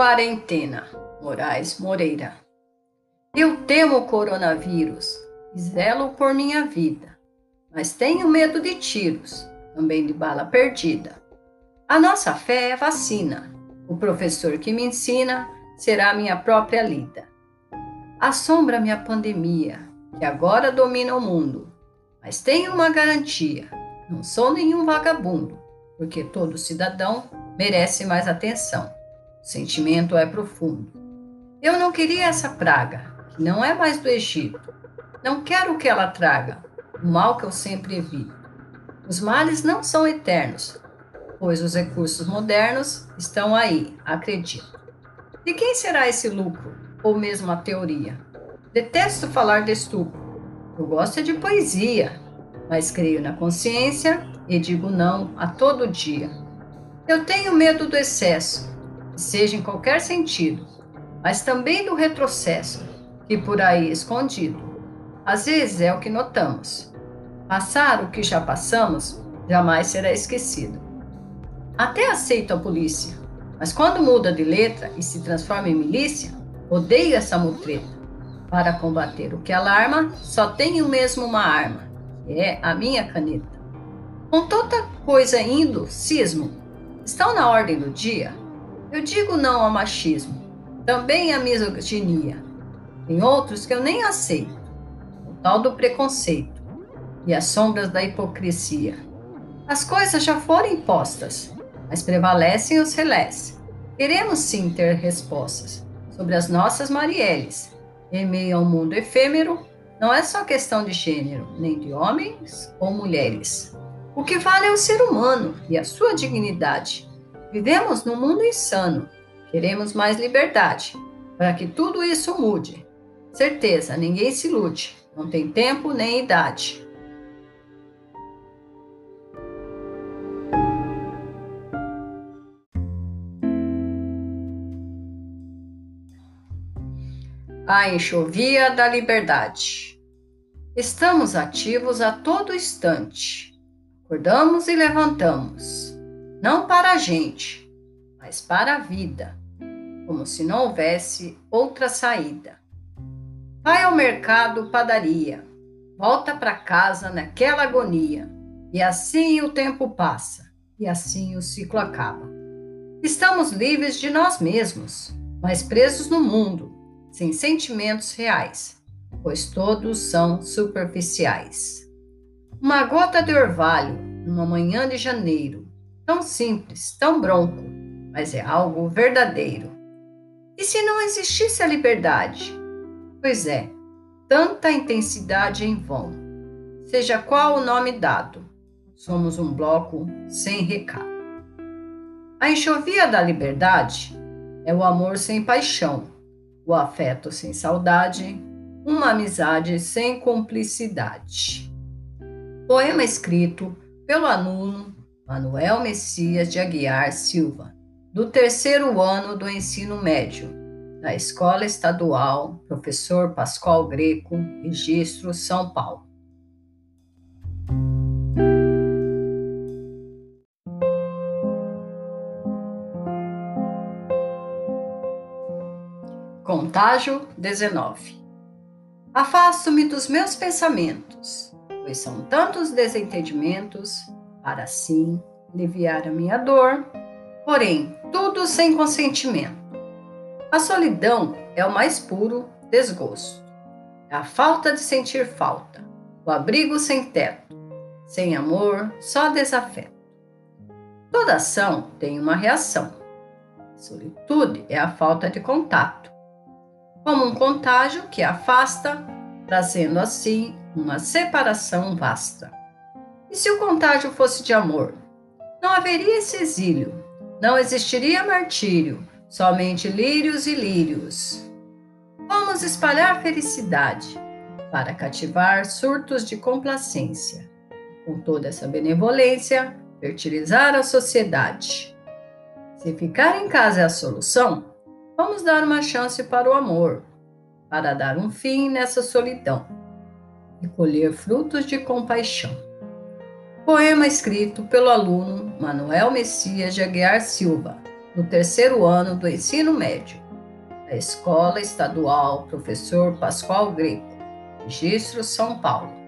Quarentena, Moraes Moreira. Eu temo o coronavírus e zelo por minha vida, mas tenho medo de tiros, também de bala perdida. A nossa fé é vacina. O professor que me ensina será minha própria lida. Assombra-me a pandemia, que agora domina o mundo, mas tenho uma garantia: não sou nenhum vagabundo, porque todo cidadão merece mais atenção. O sentimento é profundo. Eu não queria essa praga, que não é mais do Egito. Não quero que ela traga o mal que eu sempre evito. Os males não são eternos, pois os recursos modernos estão aí, acredito. De quem será esse lucro, ou mesmo a teoria? Detesto falar de estupro. Eu gosto de poesia, mas creio na consciência e digo não a todo dia. Eu tenho medo do excesso, seja em qualquer sentido, mas também do retrocesso, que por aí escondido. Às vezes é o que notamos. Passar o que já passamos jamais será esquecido. Até aceito a polícia, mas quando muda de letra e se transforma em milícia, odeio essa mutreta. Para combater o que alarma, só tenho mesmo uma arma, é a minha caneta. Com tanta coisa indo, cismo, estão na ordem do dia? Eu digo não ao machismo, também à misoginia. Tem outros que eu nem aceito, o tal do preconceito e as sombras da hipocrisia. As coisas já foram impostas, mas prevalecem os relés. Queremos sim ter respostas sobre as nossas Marielles. Em meio ao mundo efêmero, não é só questão de gênero, nem de homens ou mulheres. O que vale é o ser humano e a sua dignidade Vivemos num mundo insano. Queremos mais liberdade. Para que tudo isso mude. Certeza, ninguém se ilude. Não tem tempo nem idade. A enxovia da liberdade. Estamos ativos a todo instante. Acordamos e levantamos não para a gente, mas para a vida, como se não houvesse outra saída. Vai ao mercado, padaria, volta para casa naquela agonia, e assim o tempo passa, e assim o ciclo acaba. Estamos livres de nós mesmos, mas presos no mundo, sem sentimentos reais, pois todos são superficiais. Uma gota de orvalho, numa manhã de janeiro, Tão simples, tão bronco, mas é algo verdadeiro. E se não existisse a liberdade? Pois é, tanta intensidade em vão. Seja qual o nome dado, somos um bloco sem recado. A enxovia da liberdade é o amor sem paixão, o afeto sem saudade, uma amizade sem cumplicidade. Poema escrito pelo aluno Manuel Messias de Aguiar Silva, do terceiro ano do ensino médio, da Escola Estadual Professor Pascoal Greco, Registro São Paulo. Contágio 19. Afasto-me dos meus pensamentos, pois são tantos desentendimentos para assim aliviar a minha dor, porém, tudo sem consentimento. A solidão é o mais puro desgosto. É a falta de sentir falta, o abrigo sem teto, sem amor, só desafeto. Toda ação tem uma reação. Solitude é a falta de contato, como um contágio que afasta, trazendo assim uma separação vasta. E se o contágio fosse de amor? Não haveria esse exílio, não existiria martírio, somente lírios e lírios. Vamos espalhar felicidade para cativar surtos de complacência. Com toda essa benevolência, fertilizar a sociedade. Se ficar em casa é a solução, vamos dar uma chance para o amor, para dar um fim nessa solidão e colher frutos de compaixão. Poema escrito pelo aluno Manuel Messias de Aguiar Silva, no terceiro ano do ensino médio, da Escola Estadual Professor Pascoal Greco, Registro São Paulo.